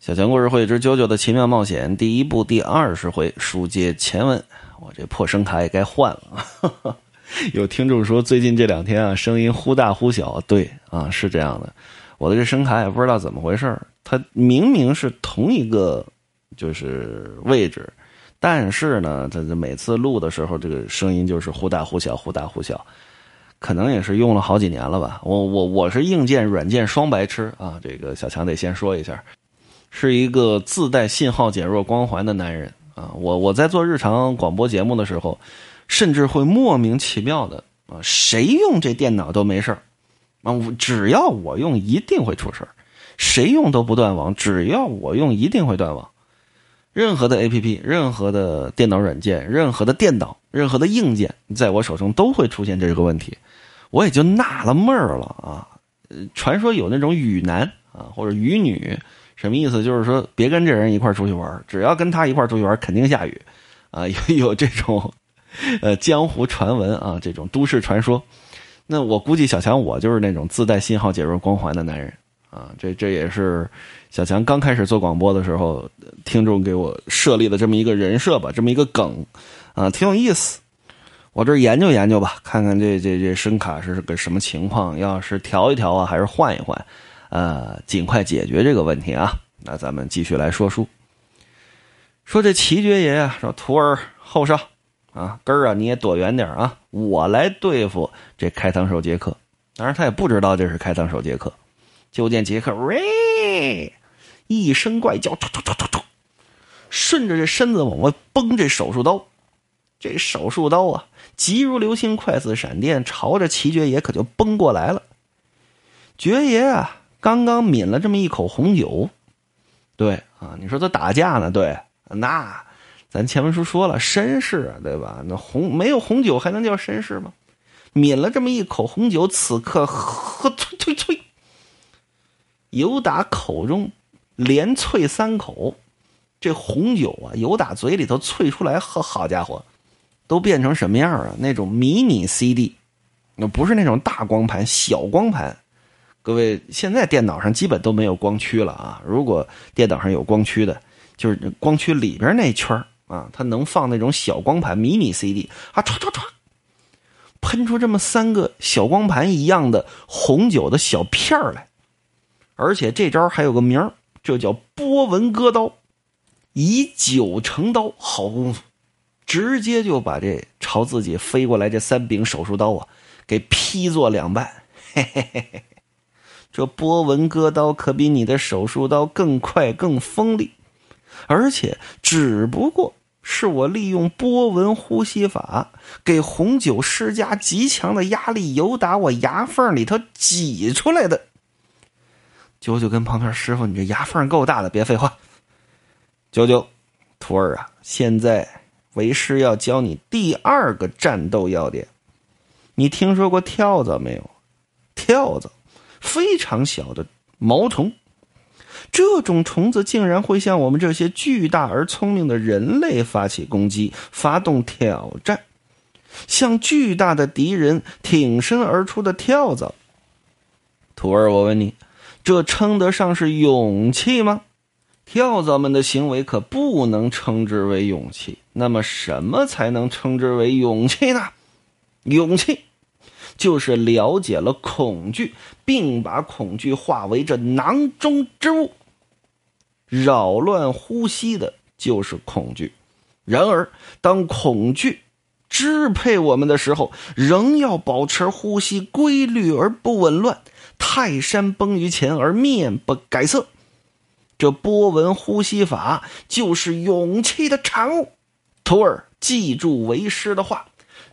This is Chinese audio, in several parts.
小强故事会之《九九的奇妙冒险》第一部第二十回书接前文，我这破声卡也该换了。有听众说最近这两天啊，声音忽大忽小。对啊，是这样的，我的这声卡也不知道怎么回事它明明是同一个就是位置，但是呢，它每次录的时候，这个声音就是忽大忽小，忽大忽小。可能也是用了好几年了吧。我我我是硬件软件双白痴啊。这个小强得先说一下。是一个自带信号减弱光环的男人啊！我我在做日常广播节目的时候，甚至会莫名其妙的啊，谁用这电脑都没事啊，只要我用一定会出事谁用都不断网，只要我用一定会断网。任何的 APP、任何的电脑软件、任何的电脑、任何的硬件，在我手中都会出现这个问题，我也就纳了闷儿了啊！传说有那种雨男啊，或者雨女。什么意思？就是说，别跟这人一块出去玩只要跟他一块出去玩肯定下雨，啊，有有这种，呃，江湖传闻啊，这种都市传说。那我估计小强我就是那种自带信号减弱光环的男人啊，这这也是小强刚开始做广播的时候，听众给我设立的这么一个人设吧，这么一个梗，啊，挺有意思。我这研究研究吧，看看这这这声卡是个什么情况，要是调一调啊，还是换一换。呃，尽快解决这个问题啊！那咱们继续来说书。说这齐爵爷啊，说徒儿后上啊，根儿啊你也躲远点啊，我来对付这开膛手杰克。当然他也不知道这是开膛手杰克。就见杰克喂一声怪叫，突突突突突，顺着这身子往外崩这手术刀。这手术刀啊，急如流星，快似闪电，朝着齐爵爷可就崩过来了。爵爷啊！刚刚抿了这么一口红酒，对啊，你说他打架呢？对，那咱前文书说了，绅士，对吧？那红没有红酒还能叫绅士吗？抿了这么一口红酒，此刻喝吹吹吹，由打口中连啐三口，这红酒啊，由打嘴里头啐出来，呵，好家伙，都变成什么样啊？那种迷你 CD，那不是那种大光盘，小光盘。各位，现在电脑上基本都没有光驱了啊！如果电脑上有光驱的，就是光驱里边那圈啊，它能放那种小光盘、迷你 CD 啊，唰唰唰，喷出这么三个小光盘一样的红酒的小片儿来。而且这招还有个名儿这叫波纹割刀，以酒成刀，好功夫，直接就把这朝自己飞过来这三柄手术刀啊，给劈作两半，嘿嘿嘿嘿。这波纹割刀可比你的手术刀更快、更锋利，而且只不过是我利用波纹呼吸法给红酒施加极强的压力，由打我牙缝里头挤出来的。九九跟旁边师傅：“你这牙缝够大的，别废话。”九九，徒儿啊，现在为师要教你第二个战斗要点。你听说过跳蚤没有？跳蚤。非常小的毛虫，这种虫子竟然会向我们这些巨大而聪明的人类发起攻击，发动挑战，向巨大的敌人挺身而出的跳蚤。徒儿，我问你，这称得上是勇气吗？跳蚤们的行为可不能称之为勇气。那么，什么才能称之为勇气呢？勇气。就是了解了恐惧，并把恐惧化为这囊中之物。扰乱呼吸的就是恐惧。然而，当恐惧支配我们的时候，仍要保持呼吸规律而不紊乱。泰山崩于前而面不改色。这波纹呼吸法就是勇气的产物。徒儿，记住为师的话。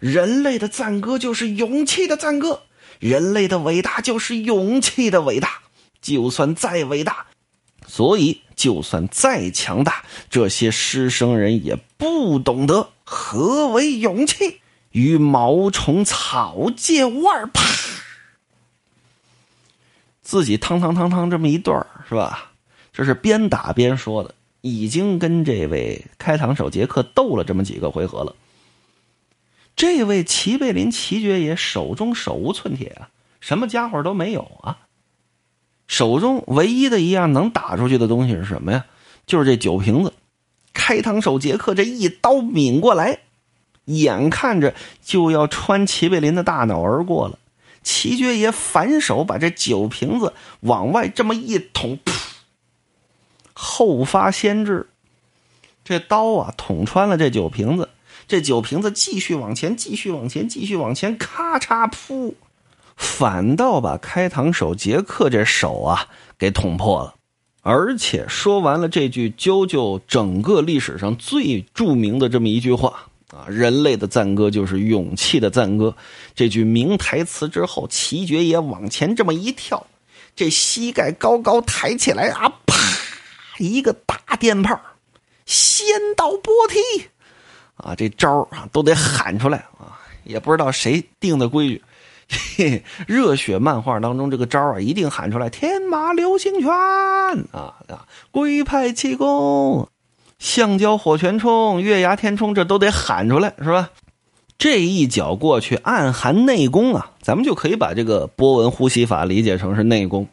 人类的赞歌就是勇气的赞歌，人类的伟大就是勇气的伟大。就算再伟大，所以就算再强大，这些师生人也不懂得何为勇气。与毛虫草芥味啪，自己汤汤汤汤这么一段是吧？这是边打边说的，已经跟这位开膛手杰克斗了这么几个回合了。这位齐贝林齐爵爷手中手无寸铁啊，什么家伙都没有啊。手中唯一的一样能打出去的东西是什么呀？就是这酒瓶子。开膛手杰克这一刀抿过来，眼看着就要穿齐贝林的大脑而过了。齐爵爷反手把这酒瓶子往外这么一捅，噗！后发先至，这刀啊捅穿了这酒瓶子，这酒瓶子继续往前，继续往前，继续往前，咔嚓噗！反倒把开膛手杰克这手啊给捅破了，而且说完了这句啾啾整个历史上最著名的这么一句话啊，人类的赞歌就是勇气的赞歌。这句名台词之后，齐爵爷往前这么一跳，这膝盖高高抬起来啊，啪，一个大电炮，仙刀波踢啊，这招啊都得喊出来啊，也不知道谁定的规矩。嘿，热血漫画当中这个招啊，一定喊出来：天马流星拳啊啊，龟派气功，橡胶火拳冲，月牙天冲，这都得喊出来，是吧？这一脚过去，暗含内功啊！咱们就可以把这个波纹呼吸法理解成是内功。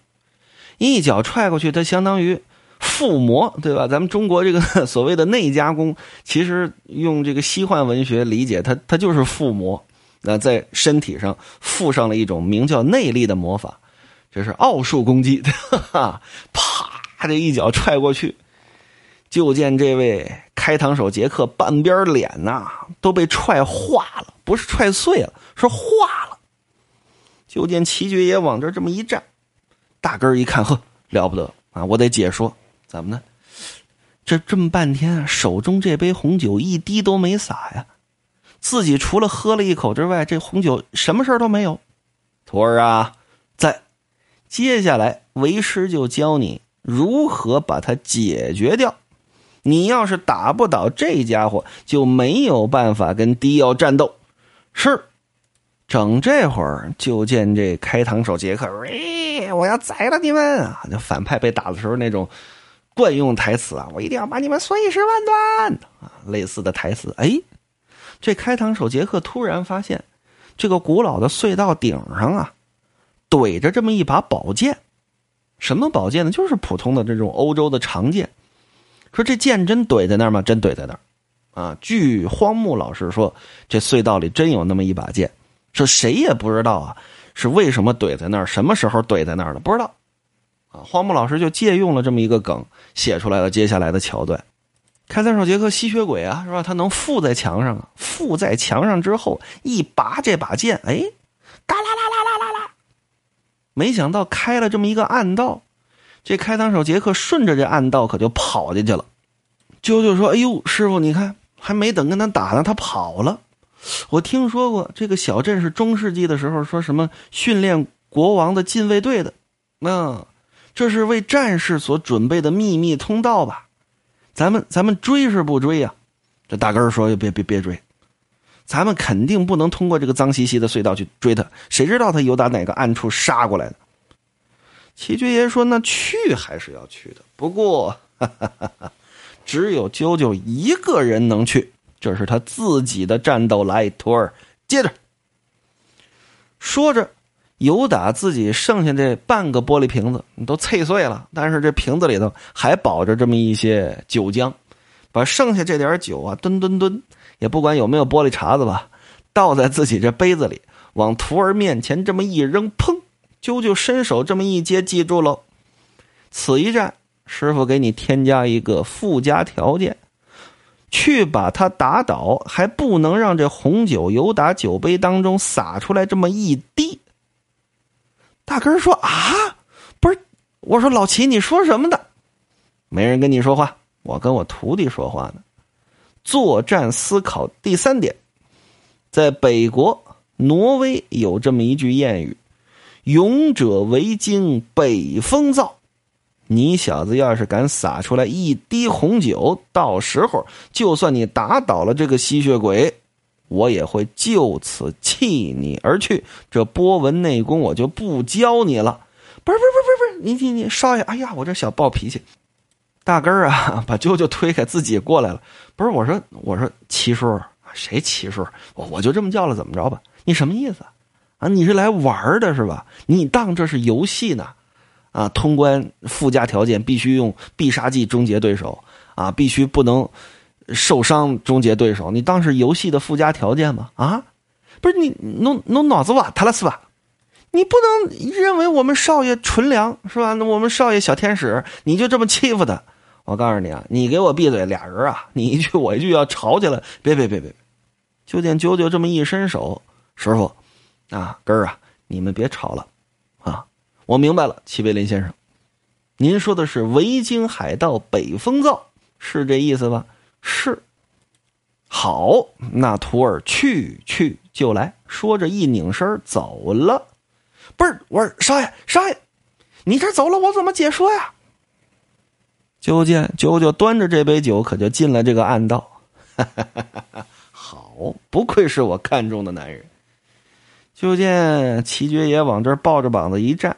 一脚踹过去，它相当于附魔，对吧？咱们中国这个 所谓的内加工，其实用这个西幻文学理解，它它就是附魔。那在身体上附上了一种名叫内力的魔法，这是奥数攻击，啪！这一脚踹过去，就见这位开膛手杰克半边脸呐都被踹化了，不是踹碎了，是化了。就见齐爵爷往这这么一站，大根一看，呵，了不得啊！我得解说，怎么呢？这这么半天，手中这杯红酒一滴都没洒呀。自己除了喝了一口之外，这红酒什么事儿都没有。徒儿啊，在接下来为师就教你如何把它解决掉。你要是打不倒这家伙，就没有办法跟迪奥战斗。是，整这会儿就见这开膛手杰克，喂，我要宰了你们啊！反派被打的时候那种惯用台词啊，我一定要把你们碎尸万段啊，类似的台词，哎。这开膛手杰克突然发现，这个古老的隧道顶上啊，怼着这么一把宝剑。什么宝剑呢？就是普通的这种欧洲的长剑。说这剑真怼在那儿吗？真怼在那儿。啊，据荒木老师说，这隧道里真有那么一把剑。说谁也不知道啊，是为什么怼在那儿，什么时候怼在那儿的，不知道。啊，荒木老师就借用了这么一个梗，写出来了接下来的桥段。开膛手杰克吸血鬼啊，是吧？他能附在墙上啊，附在墙上之后一拔这把剑，哎，嘎啦啦啦啦啦啦，没想到开了这么一个暗道，这开膛手杰克顺着这暗道可就跑进去了。啾啾说：“哎呦，师傅，你看，还没等跟他打呢，他跑了。我听说过这个小镇是中世纪的时候说什么训练国王的禁卫队的，那这是为战士所准备的秘密通道吧？”咱们咱们追是不追呀？这大根说：“别别别追，咱们肯定不能通过这个脏兮兮的隧道去追他。谁知道他有打哪个暗处杀过来的？”齐爵爷说：“那去还是要去的，不过哈哈哈哈只有啾啾一个人能去，这是他自己的战斗来托儿。”接着说着。有打自己剩下这半个玻璃瓶子，你都碎碎了，但是这瓶子里头还保着这么一些酒浆，把剩下这点酒啊，吨吨吨，也不管有没有玻璃碴子吧，倒在自己这杯子里，往徒儿面前这么一扔，砰！啾啾伸手这么一接，记住喽，此一战，师傅给你添加一个附加条件，去把他打倒，还不能让这红酒由打酒杯当中洒出来这么一滴。大根说：“啊，不是，我说老齐，你说什么的？没人跟你说话，我跟我徒弟说话呢。作战思考第三点，在北国挪威有这么一句谚语：‘勇者为惊，北风燥。’你小子要是敢洒出来一滴红酒，到时候就算你打倒了这个吸血鬼。”我也会就此弃你而去，这波纹内功我就不教你了。不是不是不是不是，你你你少爷，哎呀，我这小暴脾气，大根儿啊，把舅舅推开，自己过来了。不是我说我说齐叔，谁齐叔？我我就这么叫了，怎么着吧？你什么意思啊？你是来玩的是吧？你当这是游戏呢？啊，通关附加条件必须用必杀技终结对手啊，必须不能受伤终结对手。你当是游戏的附加条件吗？啊，不是你弄弄脑子瓦特了是吧？你不能认为我们少爷纯良是吧？那我们少爷小天使，你就这么欺负他？我告诉你啊，你给我闭嘴！俩人啊，你一句我一句要吵起来，别别别别！就见九九这么一伸手，师傅啊，根儿啊，你们别吵了啊！我明白了，齐贝林先生，您说的是维京海盗北风造，是这意思吧？是。好，那徒儿去去就来，说着一拧身走了。不是，我说少爷，少爷，你这走了，我怎么解说呀？就见九九端着这杯酒，可就进了这个暗道。好，不愧是我看中的男人。就见齐爵爷往这儿抱着膀子一站，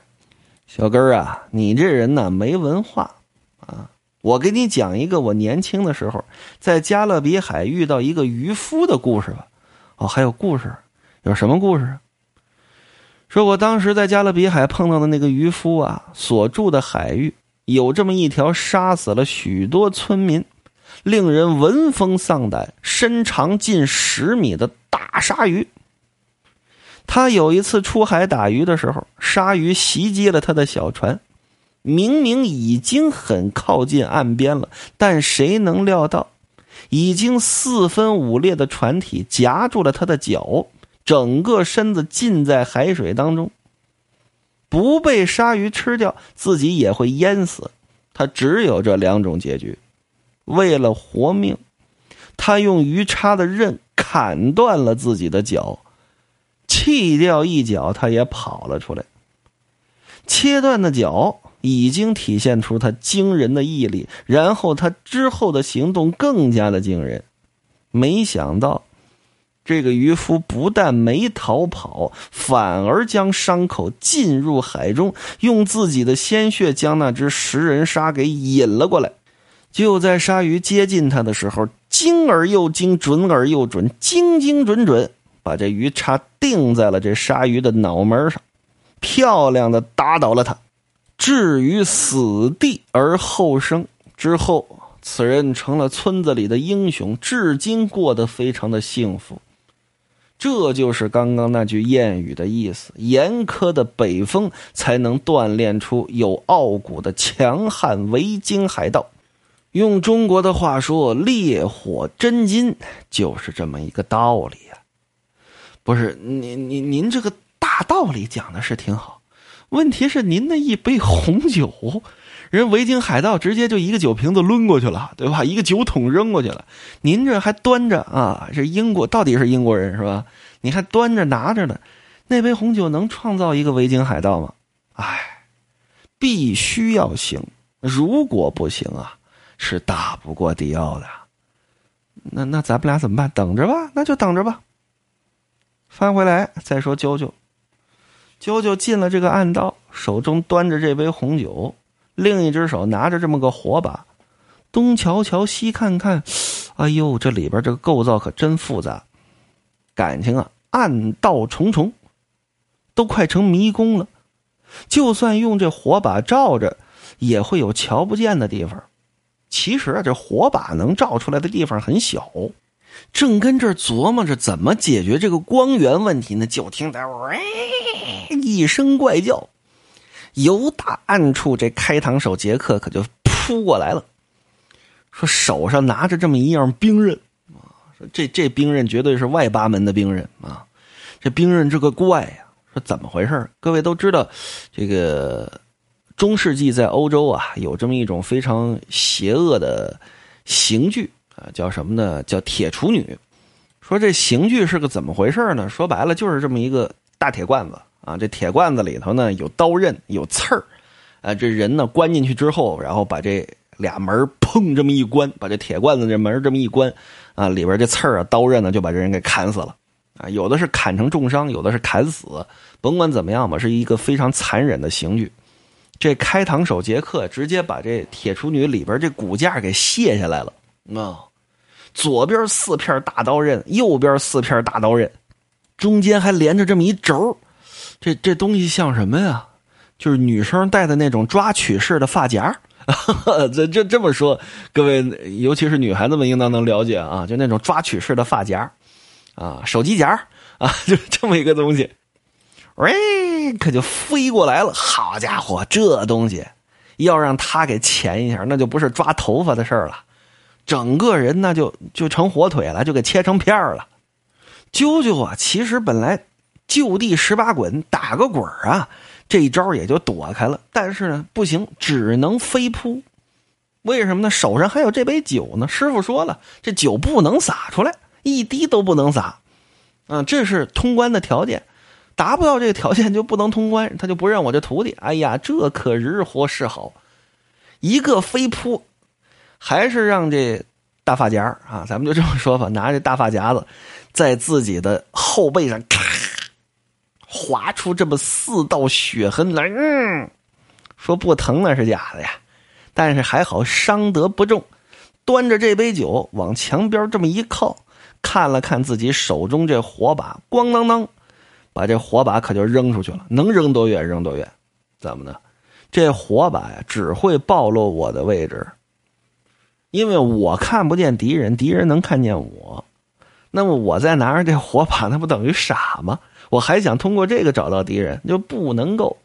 小根儿啊，你这人呢没文化啊！我给你讲一个我年轻的时候在加勒比海遇到一个渔夫的故事吧。哦，还有故事？有什么故事？说我当时在加勒比海碰到的那个渔夫啊，所住的海域有这么一条杀死了许多村民、令人闻风丧胆、身长近十米的大鲨鱼。他有一次出海打鱼的时候，鲨鱼袭击了他的小船，明明已经很靠近岸边了，但谁能料到，已经四分五裂的船体夹住了他的脚。整个身子浸在海水当中，不被鲨鱼吃掉，自己也会淹死。他只有这两种结局。为了活命，他用鱼叉的刃砍断了自己的脚，弃掉一脚，他也跑了出来。切断的脚已经体现出他惊人的毅力，然后他之后的行动更加的惊人。没想到。这个渔夫不但没逃跑，反而将伤口浸入海中，用自己的鲜血将那只食人鲨给引了过来。就在鲨鱼接近他的时候，精而又精，准而又准，精精准准，把这鱼叉定在了这鲨鱼的脑门上，漂亮的打倒了他，置于死地而后生。之后，此人成了村子里的英雄，至今过得非常的幸福。这就是刚刚那句谚语的意思：严苛的北风才能锻炼出有傲骨的强悍维京海盗。用中国的话说，“烈火真金”就是这么一个道理呀。不是您您您这个大道理讲的是挺好，问题是您那一杯红酒。人维京海盗直接就一个酒瓶子抡过去了，对吧？一个酒桶扔过去了。您这还端着啊？这英国到底是英国人是吧？你还端着拿着呢？那杯红酒能创造一个维京海盗吗？哎，必须要行。如果不行啊，是打不过迪奥的。那那咱们俩怎么办？等着吧，那就等着吧。翻回来再说，啾啾，啾啾进了这个暗道，手中端着这杯红酒。另一只手拿着这么个火把，东瞧瞧西看看，哎呦，这里边这个构造可真复杂，感情啊，暗道重重，都快成迷宫了。就算用这火把照着，也会有瞧不见的地方。其实啊，这火把能照出来的地方很小。正跟这琢磨着怎么解决这个光源问题呢，就听到喂一声怪叫。由打暗处，这开膛手杰克可就扑过来了，说手上拿着这么一样兵刃啊，说这这兵刃绝对是外八门的兵刃啊，这兵刃这个怪呀，说怎么回事各位都知道，这个中世纪在欧洲啊，有这么一种非常邪恶的刑具啊，叫什么呢？叫铁处女。说这刑具是个怎么回事呢？说白了就是这么一个大铁罐子。啊，这铁罐子里头呢有刀刃，有刺儿，啊，这人呢关进去之后，然后把这俩门砰这么一关，把这铁罐子这门这么一关，啊，里边这刺儿啊刀刃呢就把这人给砍死了，啊，有的是砍成重伤，有的是砍死，甭管怎么样吧，是一个非常残忍的刑具。这开膛手杰克直接把这铁处女里边这骨架给卸下来了，啊，左边四片大刀刃，右边四片大刀刃，中间还连着这么一轴。这这东西像什么呀？就是女生戴的那种抓取式的发夹。这这这么说，各位尤其是女孩子们应当能了解啊，就那种抓取式的发夹，啊，手机夹啊，就这么一个东西，喂，可就飞过来了。好家伙，这东西要让他给钳一下，那就不是抓头发的事儿了，整个人那就就成火腿了，就给切成片了。啾啾啊，其实本来就地十八滚，打个滚啊。这一招也就躲开了，但是呢，不行，只能飞扑。为什么呢？手上还有这杯酒呢。师傅说了，这酒不能洒出来，一滴都不能洒。啊，这是通关的条件，达不到这个条件就不能通关，他就不认我这徒弟。哎呀，这可日活是好，一个飞扑，还是让这大发夹啊，咱们就这么说吧，拿着大发夹子，在自己的后背上咔。划出这么四道血痕来，嗯，说不疼那是假的呀，但是还好伤得不重。端着这杯酒往墙边这么一靠，看了看自己手中这火把，咣当当，把这火把可就扔出去了。能扔多远扔多远？怎么的？这火把呀，只会暴露我的位置，因为我看不见敌人，敌人能看见我。那么我再拿着这火把，那不等于傻吗？我还想通过这个找到敌人，就不能够。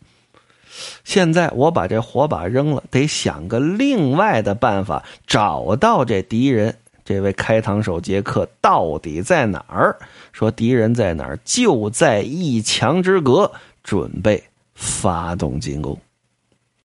现在我把这火把扔了，得想个另外的办法找到这敌人。这位开膛手杰克到底在哪儿？说敌人在哪儿？就在一墙之隔，准备发动进攻。